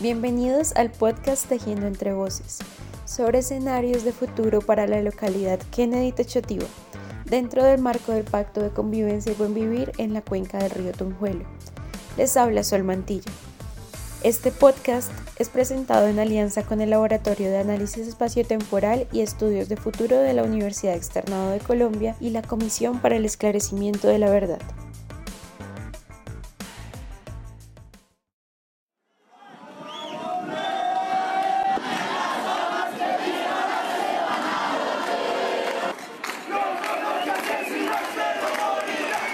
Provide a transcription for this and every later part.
Bienvenidos al podcast Tejiendo entre Voces, sobre escenarios de futuro para la localidad Kennedy Techotiba, dentro del marco del Pacto de Convivencia y Buen Vivir en la cuenca del río Tunjuelo. Les habla Sol Mantilla. Este podcast es presentado en alianza con el Laboratorio de Análisis Espaciotemporal y Estudios de Futuro de la Universidad Externado de Colombia y la Comisión para el Esclarecimiento de la Verdad.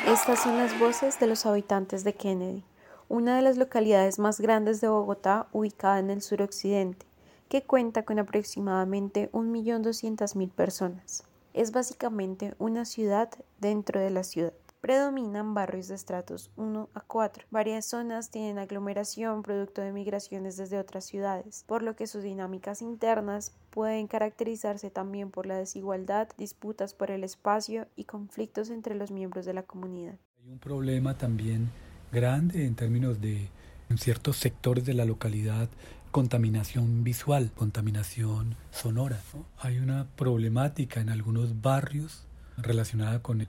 Estas son las voces de los habitantes de Kennedy, una de las localidades más grandes de Bogotá ubicada en el suroccidente, que cuenta con aproximadamente 1.200.000 personas. Es básicamente una ciudad dentro de la ciudad. Predominan barrios de estratos 1 a 4. Varias zonas tienen aglomeración producto de migraciones desde otras ciudades, por lo que sus dinámicas internas pueden caracterizarse también por la desigualdad, disputas por el espacio y conflictos entre los miembros de la comunidad. Hay un problema también grande en términos de en ciertos sectores de la localidad contaminación visual, contaminación sonora. Hay una problemática en algunos barrios relacionada con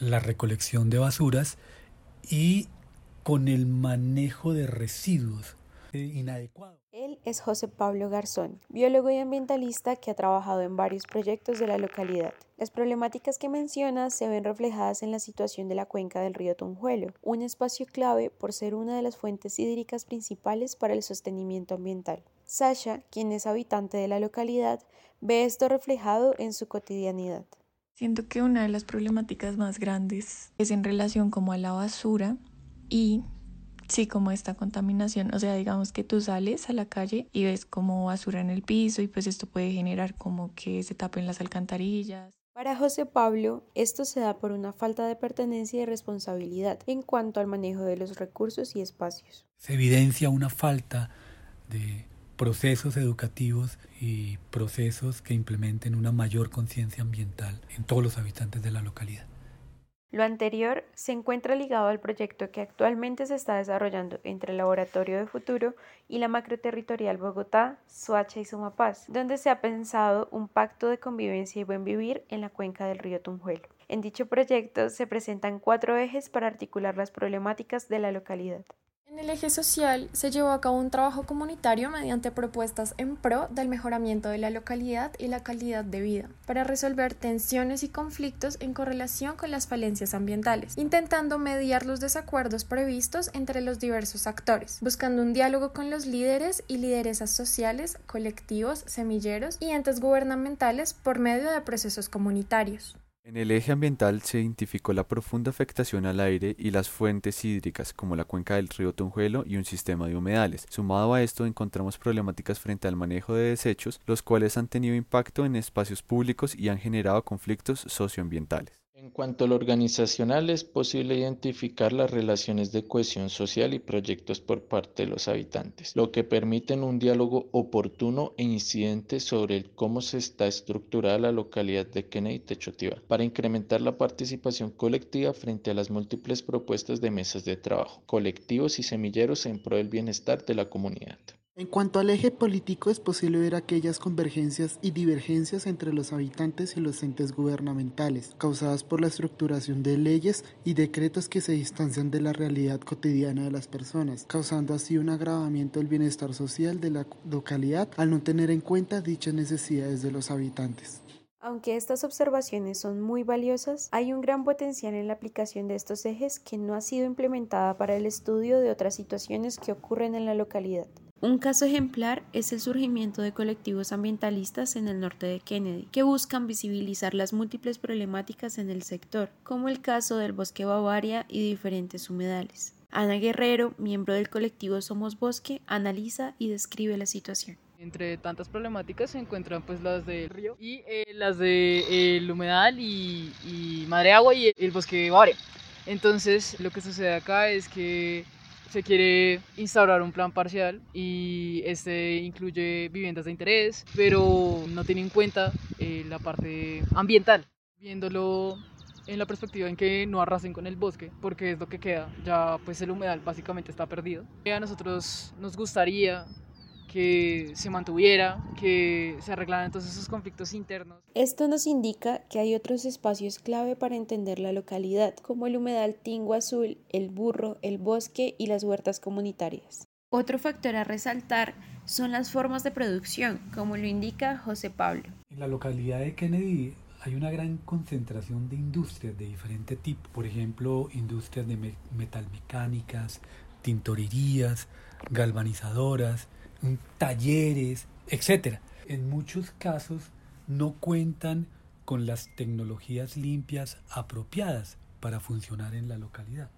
la recolección de basuras y con el manejo de residuos inadecuados. Él es José Pablo Garzón, biólogo y ambientalista que ha trabajado en varios proyectos de la localidad. Las problemáticas que menciona se ven reflejadas en la situación de la cuenca del río Tunjuelo, un espacio clave por ser una de las fuentes hídricas principales para el sostenimiento ambiental. Sasha, quien es habitante de la localidad, ve esto reflejado en su cotidianidad. Siento que una de las problemáticas más grandes es en relación como a la basura y sí, como esta contaminación. O sea, digamos que tú sales a la calle y ves como basura en el piso y pues esto puede generar como que se tapen las alcantarillas. Para José Pablo, esto se da por una falta de pertenencia y responsabilidad en cuanto al manejo de los recursos y espacios. Se evidencia una falta de procesos educativos y procesos que implementen una mayor conciencia ambiental en todos los habitantes de la localidad. Lo anterior se encuentra ligado al proyecto que actualmente se está desarrollando entre el Laboratorio de Futuro y la Macroterritorial Bogotá, Suacha y Sumapaz, donde se ha pensado un pacto de convivencia y buen vivir en la cuenca del río Tunjuelo. En dicho proyecto se presentan cuatro ejes para articular las problemáticas de la localidad. En el eje social se llevó a cabo un trabajo comunitario mediante propuestas en pro del mejoramiento de la localidad y la calidad de vida, para resolver tensiones y conflictos en correlación con las falencias ambientales, intentando mediar los desacuerdos previstos entre los diversos actores, buscando un diálogo con los líderes y lideresas sociales, colectivos, semilleros y entes gubernamentales por medio de procesos comunitarios. En el eje ambiental se identificó la profunda afectación al aire y las fuentes hídricas, como la cuenca del río Tunjuelo y un sistema de humedales. Sumado a esto, encontramos problemáticas frente al manejo de desechos, los cuales han tenido impacto en espacios públicos y han generado conflictos socioambientales. En cuanto a lo organizacional, es posible identificar las relaciones de cohesión social y proyectos por parte de los habitantes, lo que permiten un diálogo oportuno e incidente sobre cómo se está estructurada la localidad de Kennedy Techotiba, para incrementar la participación colectiva frente a las múltiples propuestas de mesas de trabajo, colectivos y semilleros en pro del bienestar de la comunidad. En cuanto al eje político, es posible ver aquellas convergencias y divergencias entre los habitantes y los entes gubernamentales, causadas por la estructuración de leyes y decretos que se distancian de la realidad cotidiana de las personas, causando así un agravamiento del bienestar social de la localidad al no tener en cuenta dichas necesidades de los habitantes. Aunque estas observaciones son muy valiosas, hay un gran potencial en la aplicación de estos ejes que no ha sido implementada para el estudio de otras situaciones que ocurren en la localidad. Un caso ejemplar es el surgimiento de colectivos ambientalistas en el norte de Kennedy, que buscan visibilizar las múltiples problemáticas en el sector, como el caso del bosque Bavaria y diferentes humedales. Ana Guerrero, miembro del colectivo Somos Bosque, analiza y describe la situación. Entre tantas problemáticas se encuentran pues las del río y eh, las del de, humedal y, y madre agua y el bosque Bavaria. Entonces lo que sucede acá es que se quiere instaurar un plan parcial y este incluye viviendas de interés, pero no tiene en cuenta eh, la parte ambiental. Viéndolo en la perspectiva en que no arrasen con el bosque, porque es lo que queda, ya pues el humedal básicamente está perdido. A nosotros nos gustaría que se mantuviera, que se arreglaran entonces esos conflictos internos. Esto nos indica que hay otros espacios clave para entender la localidad, como el humedal Tingo Azul, el burro, el bosque y las huertas comunitarias. Otro factor a resaltar son las formas de producción, como lo indica José Pablo. En la localidad de Kennedy hay una gran concentración de industrias de diferente tipo, por ejemplo, industrias de metalmecánicas, tintorerías, galvanizadoras, talleres, etc. En muchos casos no cuentan con las tecnologías limpias apropiadas para funcionar en la localidad.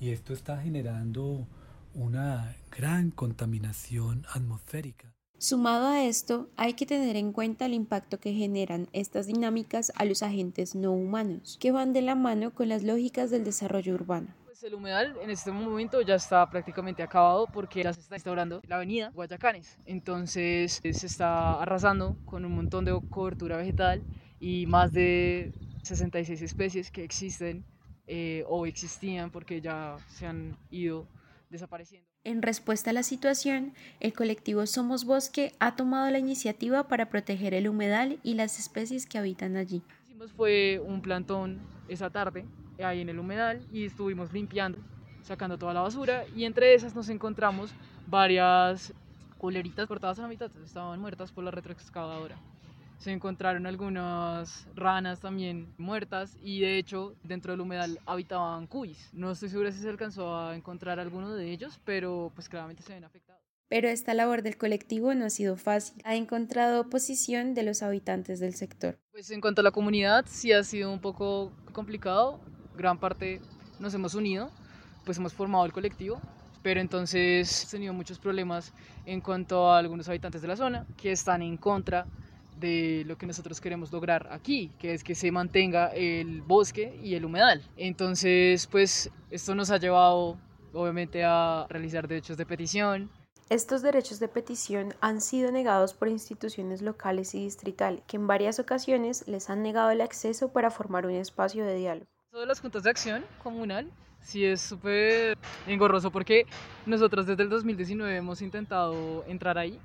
Y esto está generando una gran contaminación atmosférica. Sumado a esto, hay que tener en cuenta el impacto que generan estas dinámicas a los agentes no humanos, que van de la mano con las lógicas del desarrollo urbano. El humedal en este momento ya está prácticamente acabado porque ya se está instaurando la avenida Guayacanes. Entonces se está arrasando con un montón de cobertura vegetal y más de 66 especies que existen eh, o existían porque ya se han ido desapareciendo. En respuesta a la situación, el colectivo Somos Bosque ha tomado la iniciativa para proteger el humedal y las especies que habitan allí. Hicimos fue un plantón esa tarde ahí en el humedal y estuvimos limpiando, sacando toda la basura y entre esas nos encontramos varias culeritas cortadas a la mitad, estaban muertas por la retroexcavadora. Se encontraron algunas ranas también muertas y de hecho dentro del humedal habitaban cuis. No estoy segura si se alcanzó a encontrar alguno de ellos, pero pues claramente se ven afectados. Pero esta labor del colectivo no ha sido fácil. Ha encontrado oposición de los habitantes del sector. Pues en cuanto a la comunidad, sí ha sido un poco complicado gran parte nos hemos unido, pues hemos formado el colectivo, pero entonces hemos tenido muchos problemas en cuanto a algunos habitantes de la zona que están en contra de lo que nosotros queremos lograr aquí, que es que se mantenga el bosque y el humedal. Entonces, pues esto nos ha llevado obviamente a realizar derechos de petición. Estos derechos de petición han sido negados por instituciones locales y distritales, que en varias ocasiones les han negado el acceso para formar un espacio de diálogo. Todas las juntas de acción comunal sí es súper engorroso porque nosotros desde el 2019 hemos intentado entrar ahí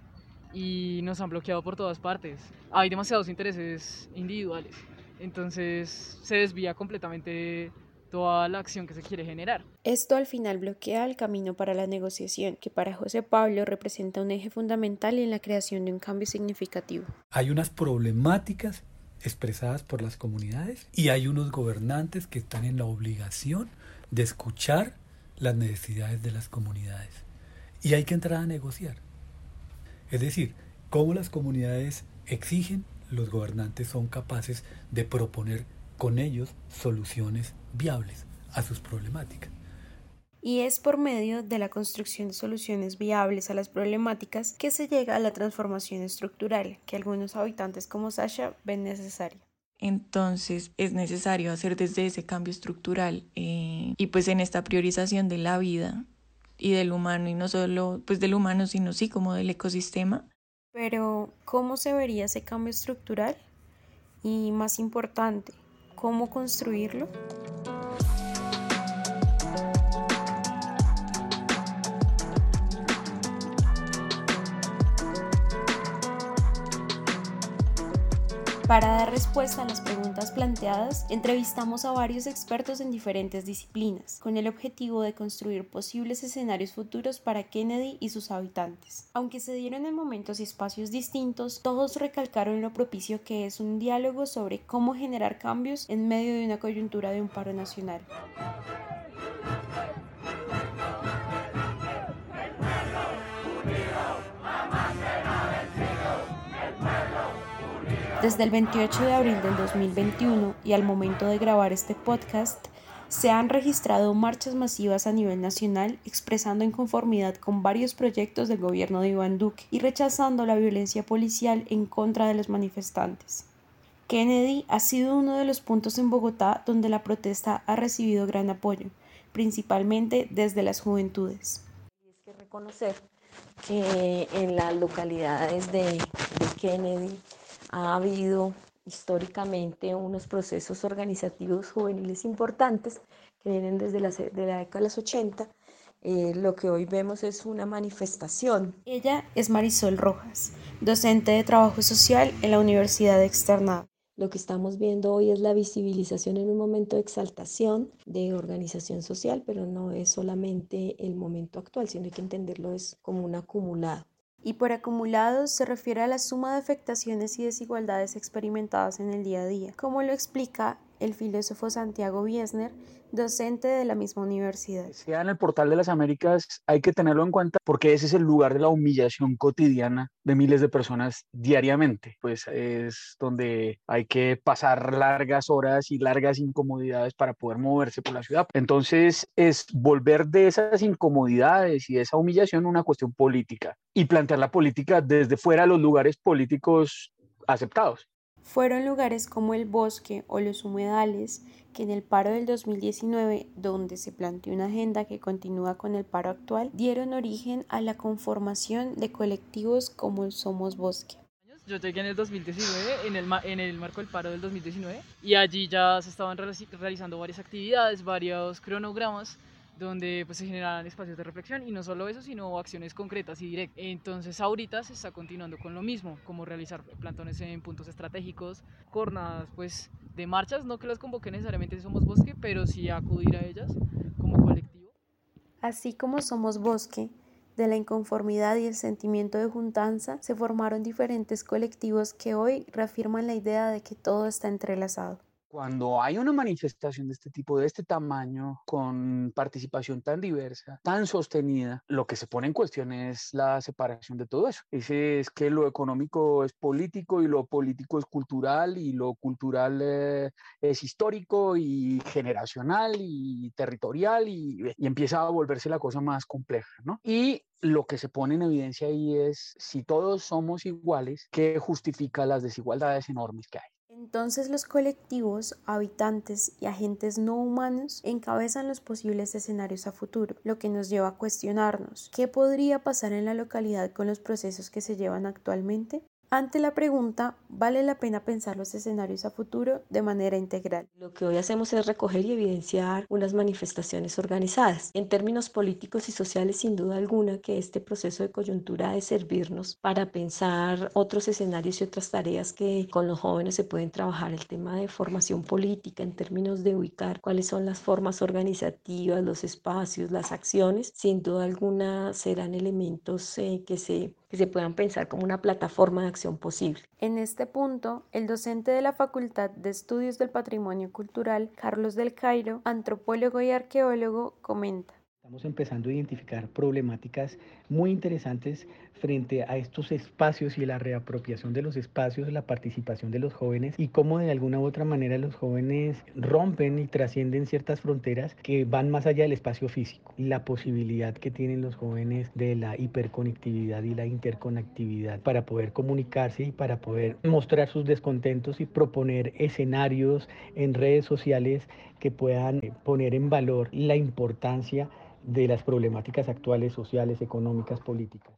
y nos han bloqueado por todas partes. Hay demasiados intereses individuales, entonces se desvía completamente toda la acción que se quiere generar. Esto al final bloquea el camino para la negociación, que para José Pablo representa un eje fundamental en la creación de un cambio significativo. Hay unas problemáticas expresadas por las comunidades y hay unos gobernantes que están en la obligación de escuchar las necesidades de las comunidades y hay que entrar a negociar. Es decir, como las comunidades exigen, los gobernantes son capaces de proponer con ellos soluciones viables a sus problemáticas y es por medio de la construcción de soluciones viables a las problemáticas que se llega a la transformación estructural que algunos habitantes como Sasha ven necesaria. Entonces es necesario hacer desde ese cambio estructural eh, y pues en esta priorización de la vida y del humano y no solo pues del humano sino sí como del ecosistema. Pero ¿cómo se vería ese cambio estructural? Y más importante, ¿cómo construirlo? Para dar respuesta a las preguntas planteadas, entrevistamos a varios expertos en diferentes disciplinas, con el objetivo de construir posibles escenarios futuros para Kennedy y sus habitantes. Aunque se dieron en momentos y espacios distintos, todos recalcaron lo propicio que es un diálogo sobre cómo generar cambios en medio de una coyuntura de un paro nacional. Desde el 28 de abril del 2021 y al momento de grabar este podcast, se han registrado marchas masivas a nivel nacional expresando inconformidad con varios proyectos del gobierno de Iván Duque y rechazando la violencia policial en contra de los manifestantes. Kennedy ha sido uno de los puntos en Bogotá donde la protesta ha recibido gran apoyo, principalmente desde las juventudes. Es que reconocer que en las localidades de, de Kennedy ha habido históricamente unos procesos organizativos juveniles importantes que vienen desde la, de la década de los 80. Eh, lo que hoy vemos es una manifestación. Ella es Marisol Rojas, docente de trabajo social en la Universidad Externado. Lo que estamos viendo hoy es la visibilización en un momento de exaltación de organización social, pero no es solamente el momento actual, sino hay que entenderlo es como un acumulado. Y por acumulados se refiere a la suma de afectaciones y desigualdades experimentadas en el día a día, como lo explica el filósofo Santiago Biesner docente de la misma universidad. Sea en el portal de las Américas hay que tenerlo en cuenta porque ese es el lugar de la humillación cotidiana de miles de personas diariamente. Pues es donde hay que pasar largas horas y largas incomodidades para poder moverse por la ciudad. Entonces es volver de esas incomodidades y de esa humillación una cuestión política y plantear la política desde fuera de los lugares políticos aceptados. Fueron lugares como el bosque o los humedales que en el paro del 2019, donde se planteó una agenda que continúa con el paro actual, dieron origen a la conformación de colectivos como Somos Bosque. Yo llegué en el 2019, en el, en el marco del paro del 2019, y allí ya se estaban realizando varias actividades, varios cronogramas donde pues, se generan espacios de reflexión y no solo eso, sino acciones concretas y directas. Entonces ahorita se está continuando con lo mismo, como realizar plantones en puntos estratégicos, jornadas pues de marchas, no que las convoque necesariamente Somos Bosque, pero sí acudir a ellas como colectivo. Así como Somos Bosque, de la inconformidad y el sentimiento de juntanza, se formaron diferentes colectivos que hoy reafirman la idea de que todo está entrelazado. Cuando hay una manifestación de este tipo, de este tamaño, con participación tan diversa, tan sostenida, lo que se pone en cuestión es la separación de todo eso. Ese es que lo económico es político y lo político es cultural y lo cultural eh, es histórico y generacional y territorial y, y, empieza a volverse la cosa más compleja, ¿no? Y lo que se pone en evidencia ahí es si todos somos iguales, ¿qué justifica las desigualdades enormes que hay? Entonces los colectivos, habitantes y agentes no humanos encabezan los posibles escenarios a futuro, lo que nos lleva a cuestionarnos qué podría pasar en la localidad con los procesos que se llevan actualmente ante la pregunta, vale la pena pensar los escenarios a futuro de manera integral. Lo que hoy hacemos es recoger y evidenciar unas manifestaciones organizadas. En términos políticos y sociales, sin duda alguna, que este proceso de coyuntura ha de servirnos para pensar otros escenarios y otras tareas que con los jóvenes se pueden trabajar. El tema de formación política en términos de ubicar cuáles son las formas organizativas, los espacios, las acciones, sin duda alguna serán elementos eh, que se que se puedan pensar como una plataforma de acción posible. En este punto, el docente de la Facultad de Estudios del Patrimonio Cultural, Carlos del Cairo, antropólogo y arqueólogo, comenta. Estamos empezando a identificar problemáticas muy interesantes frente a estos espacios y la reapropiación de los espacios, la participación de los jóvenes y cómo de alguna u otra manera los jóvenes rompen y trascienden ciertas fronteras que van más allá del espacio físico. La posibilidad que tienen los jóvenes de la hiperconectividad y la interconectividad para poder comunicarse y para poder mostrar sus descontentos y proponer escenarios en redes sociales que puedan poner en valor la importancia de las problemáticas actuales, sociales, económicas, políticas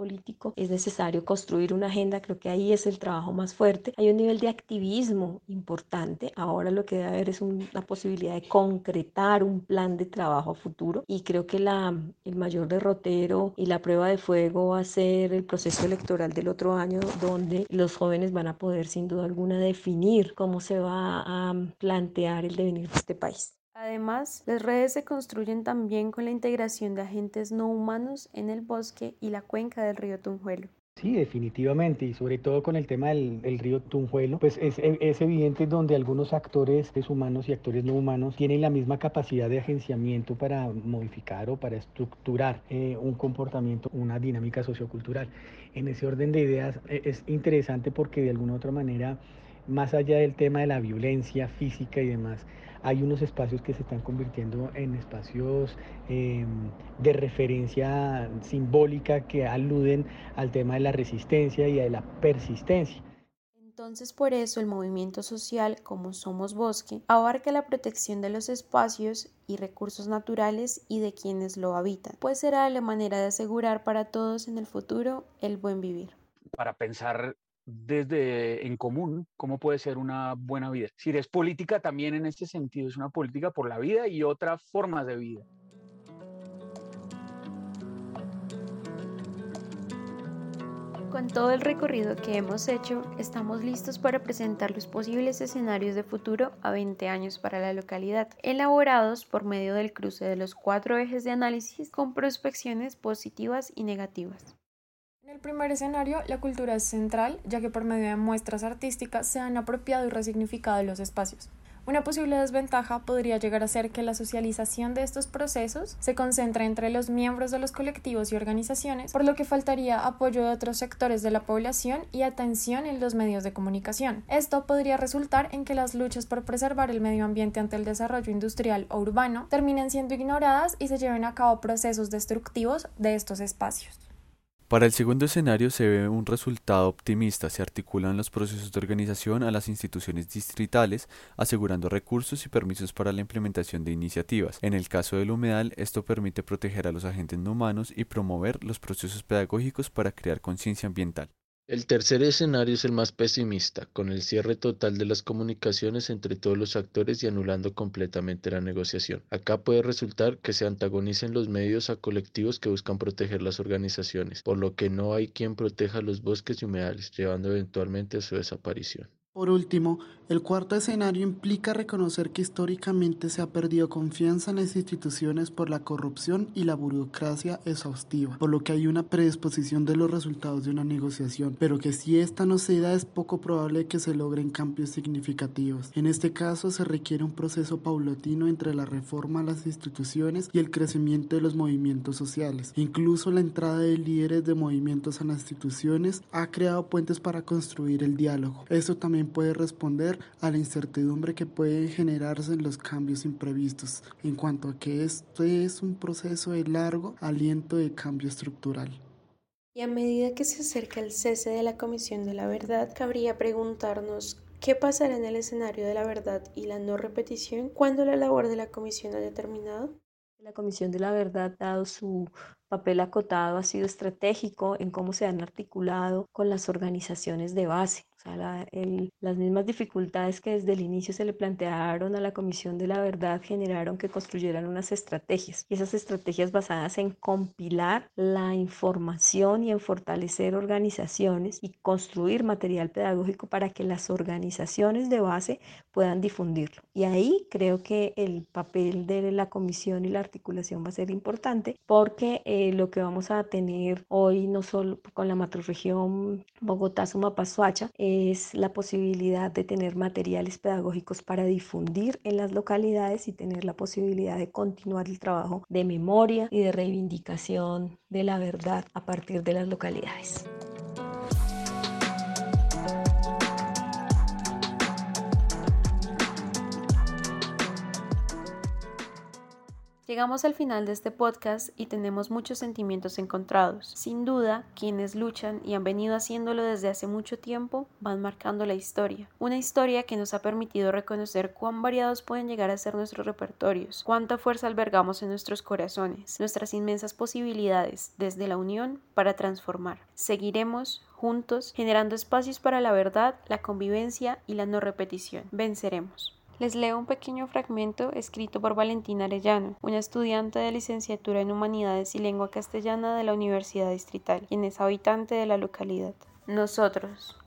político es necesario construir una agenda, creo que ahí es el trabajo más fuerte. Hay un nivel de activismo importante, ahora lo que debe haber es una posibilidad de concretar un plan de trabajo futuro y creo que la, el mayor derrotero y la prueba de fuego va a ser el proceso electoral del otro año donde los jóvenes van a poder sin duda alguna definir cómo se va a plantear el devenir de este país. Además, las redes se construyen también con la integración de agentes no humanos en el bosque y la cuenca del río Tunjuelo. Sí, definitivamente, y sobre todo con el tema del, río Tunjuelo, pues es, es, evidente donde algunos actores humanos y actores no humanos tienen la misma capacidad de agenciamiento para modificar o para estructurar eh, un comportamiento, una dinámica sociocultural. En ese orden de ideas e, es interesante porque de alguna u otra manera, más allá del tema de la violencia física y demás, hay unos espacios que se están convirtiendo en espacios em, de referencia simbólica que aluden al tema de la resistencia y de la persistencia. Entonces por eso el movimiento social como Somos Bosque abarca la protección de los espacios y recursos naturales y de quienes lo habitan, pues será la manera de asegurar para todos en el futuro el buen vivir. Para pensar desde en común cómo puede ser una buena vida. Si es política también en este sentido, es una política por la vida y otras formas de vida. Con todo el recorrido que hemos hecho, estamos listos para presentar los posibles escenarios de futuro a 20 años para la localidad, elaborados por medio del cruce de los cuatro ejes de análisis con prospecciones positivas y negativas. En el primer escenario, la cultura es central, ya que por medio de muestras artísticas se han apropiado y resignificado los espacios. Una posible desventaja podría llegar a ser que la socialización de estos procesos se concentre entre los miembros de los colectivos y organizaciones, por lo que faltaría apoyo de otros sectores de la población y atención en los medios de comunicación. Esto podría resultar en que las luchas por preservar el medio ambiente ante el desarrollo industrial o urbano terminen siendo ignoradas y se lleven a cabo procesos destructivos de estos espacios. Para el segundo escenario se ve un resultado optimista. Se articulan los procesos de organización a las instituciones distritales, asegurando recursos y permisos para la implementación de iniciativas. En el caso del humedal, esto permite proteger a los agentes no humanos y promover los procesos pedagógicos para crear conciencia ambiental. El tercer escenario es el más pesimista, con el cierre total de las comunicaciones entre todos los actores y anulando completamente la negociación. Acá puede resultar que se antagonicen los medios a colectivos que buscan proteger las organizaciones, por lo que no hay quien proteja los bosques y humedales, llevando eventualmente a su desaparición. Por último, el cuarto escenario implica reconocer que históricamente se ha perdido confianza en las instituciones por la corrupción y la burocracia exhaustiva, por lo que hay una predisposición de los resultados de una negociación, pero que si esta no se da es poco probable que se logren cambios significativos. En este caso se requiere un proceso paulatino entre la reforma a las instituciones y el crecimiento de los movimientos sociales. Incluso la entrada de líderes de movimientos a las instituciones ha creado puentes para construir el diálogo. Esto también puede responder a la incertidumbre que puede generarse en los cambios imprevistos, en cuanto a que este es un proceso de largo aliento de cambio estructural. Y a medida que se acerca el cese de la Comisión de la Verdad, cabría preguntarnos ¿Qué pasará en el escenario de la verdad y la no repetición cuando la labor de la comisión haya terminado? La Comisión de la Verdad, dado su papel acotado, ha sido estratégico en cómo se han articulado con las organizaciones de base. O sea, las mismas dificultades que desde el inicio se le plantearon a la Comisión de la Verdad generaron que construyeran unas estrategias. Y esas estrategias basadas en compilar la información y en fortalecer organizaciones y construir material pedagógico para que las organizaciones de base puedan difundirlo. Y ahí creo que el papel de la comisión y la articulación va a ser importante porque eh, lo que vamos a tener hoy, no solo con la macroregión Bogotá-Sumapasuacha, es la posibilidad de tener materiales pedagógicos para difundir en las localidades y tener la posibilidad de continuar el trabajo de memoria y de reivindicación de la verdad a partir de las localidades. Llegamos al final de este podcast y tenemos muchos sentimientos encontrados. Sin duda, quienes luchan y han venido haciéndolo desde hace mucho tiempo van marcando la historia. Una historia que nos ha permitido reconocer cuán variados pueden llegar a ser nuestros repertorios, cuánta fuerza albergamos en nuestros corazones, nuestras inmensas posibilidades desde la unión para transformar. Seguiremos juntos generando espacios para la verdad, la convivencia y la no repetición. Venceremos. Les leo un pequeño fragmento escrito por Valentina Arellano, una estudiante de licenciatura en Humanidades y Lengua Castellana de la Universidad Distrital, quien es habitante de la localidad. Nosotros,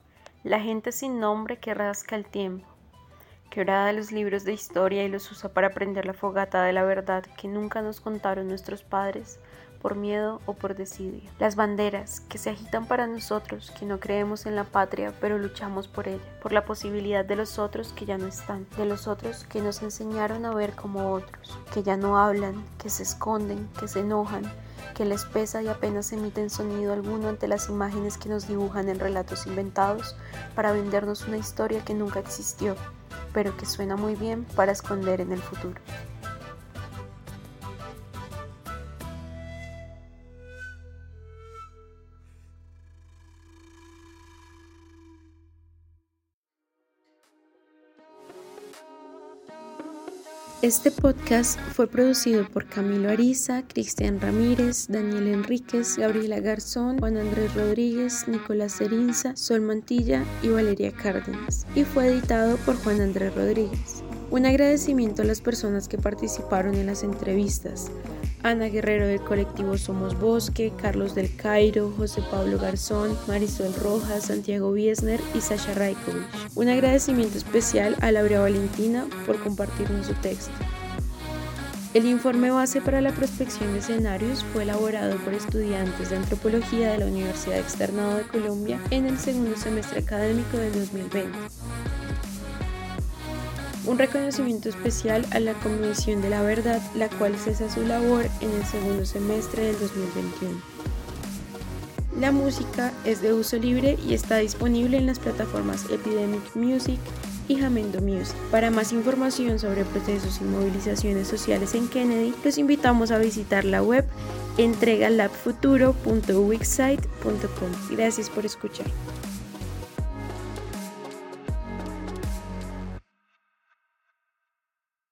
la gente sin nombre que rasca el tiempo, que ora de los libros de historia y los usa para aprender la fogata de la verdad que nunca nos contaron nuestros padres, por miedo o por desidia. Las banderas que se agitan para nosotros que no creemos en la patria pero luchamos por ella, por la posibilidad de los otros que ya no están, de los otros que nos enseñaron a ver como otros, que ya no hablan, que se esconden, que se enojan, que les pesa y apenas emiten sonido alguno ante las imágenes que nos dibujan en relatos inventados para vendernos una historia que nunca existió, pero que suena muy bien para esconder en el futuro. Este podcast fue producido por Camilo Ariza, Cristian Ramírez, Daniel Enríquez, Gabriela Garzón, Juan Andrés Rodríguez, Nicolás Cerinza, Sol Mantilla y Valeria Cárdenas y fue editado por Juan Andrés Rodríguez. Un agradecimiento a las personas que participaron en las entrevistas. Ana Guerrero del colectivo Somos Bosque, Carlos del Cairo, José Pablo Garzón, Marisol Rojas, Santiago Wiesner y Sasha Raikovich. Un agradecimiento especial a Laura Valentina por compartirnos su texto. El informe base para la prospección de escenarios fue elaborado por estudiantes de antropología de la Universidad Externado de Colombia en el segundo semestre académico del 2020. Un reconocimiento especial a la Comisión de la Verdad, la cual cesa su labor en el segundo semestre del 2021. La música es de uso libre y está disponible en las plataformas Epidemic Music y Jamendo Music. Para más información sobre procesos y movilizaciones sociales en Kennedy, los invitamos a visitar la web entregalabfuturo.wixsite.com. Gracias por escuchar.